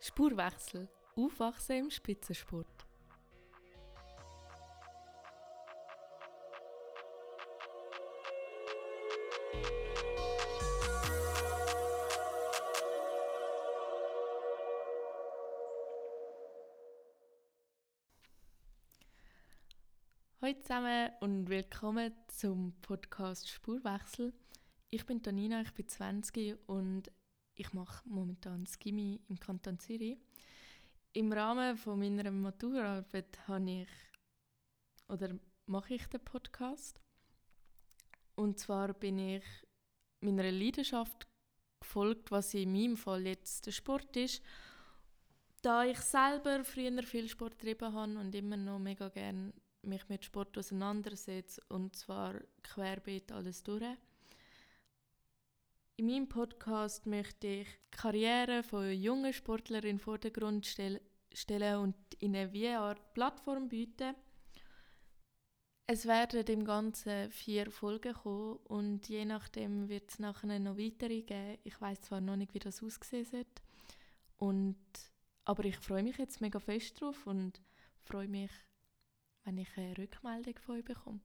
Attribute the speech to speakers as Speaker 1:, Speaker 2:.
Speaker 1: Spurwechsel. Aufwachsen im Spitzensport. Hallo zusammen und willkommen zum Podcast Spurwechsel. Ich bin Tanina, ich bin 20 und ich mache momentan Skimi im Kanton Zürich. Im Rahmen von meiner Maturarbeit habe ich oder mache ich den Podcast. Und zwar bin ich meiner Leidenschaft gefolgt, was in meinem Fall jetzt der Sport ist. Da ich selber früher viel Sport getrieben habe und immer noch mega gerne mich mit Sport auseinandersetze und zwar querbeet alles durch. In meinem Podcast möchte ich die Karriere von jungen Sportlern in den Vordergrund stellen und ihnen wie eine Art Plattform bieten. Es werden dem Ganzen vier Folgen kommen und je nachdem wird es nachher noch weitere geben. Ich weiß zwar noch nicht, wie das aussehen wird, und, aber ich freue mich jetzt mega fest drauf und freue mich wenn ich eine Rückmeldung von euch bekomme.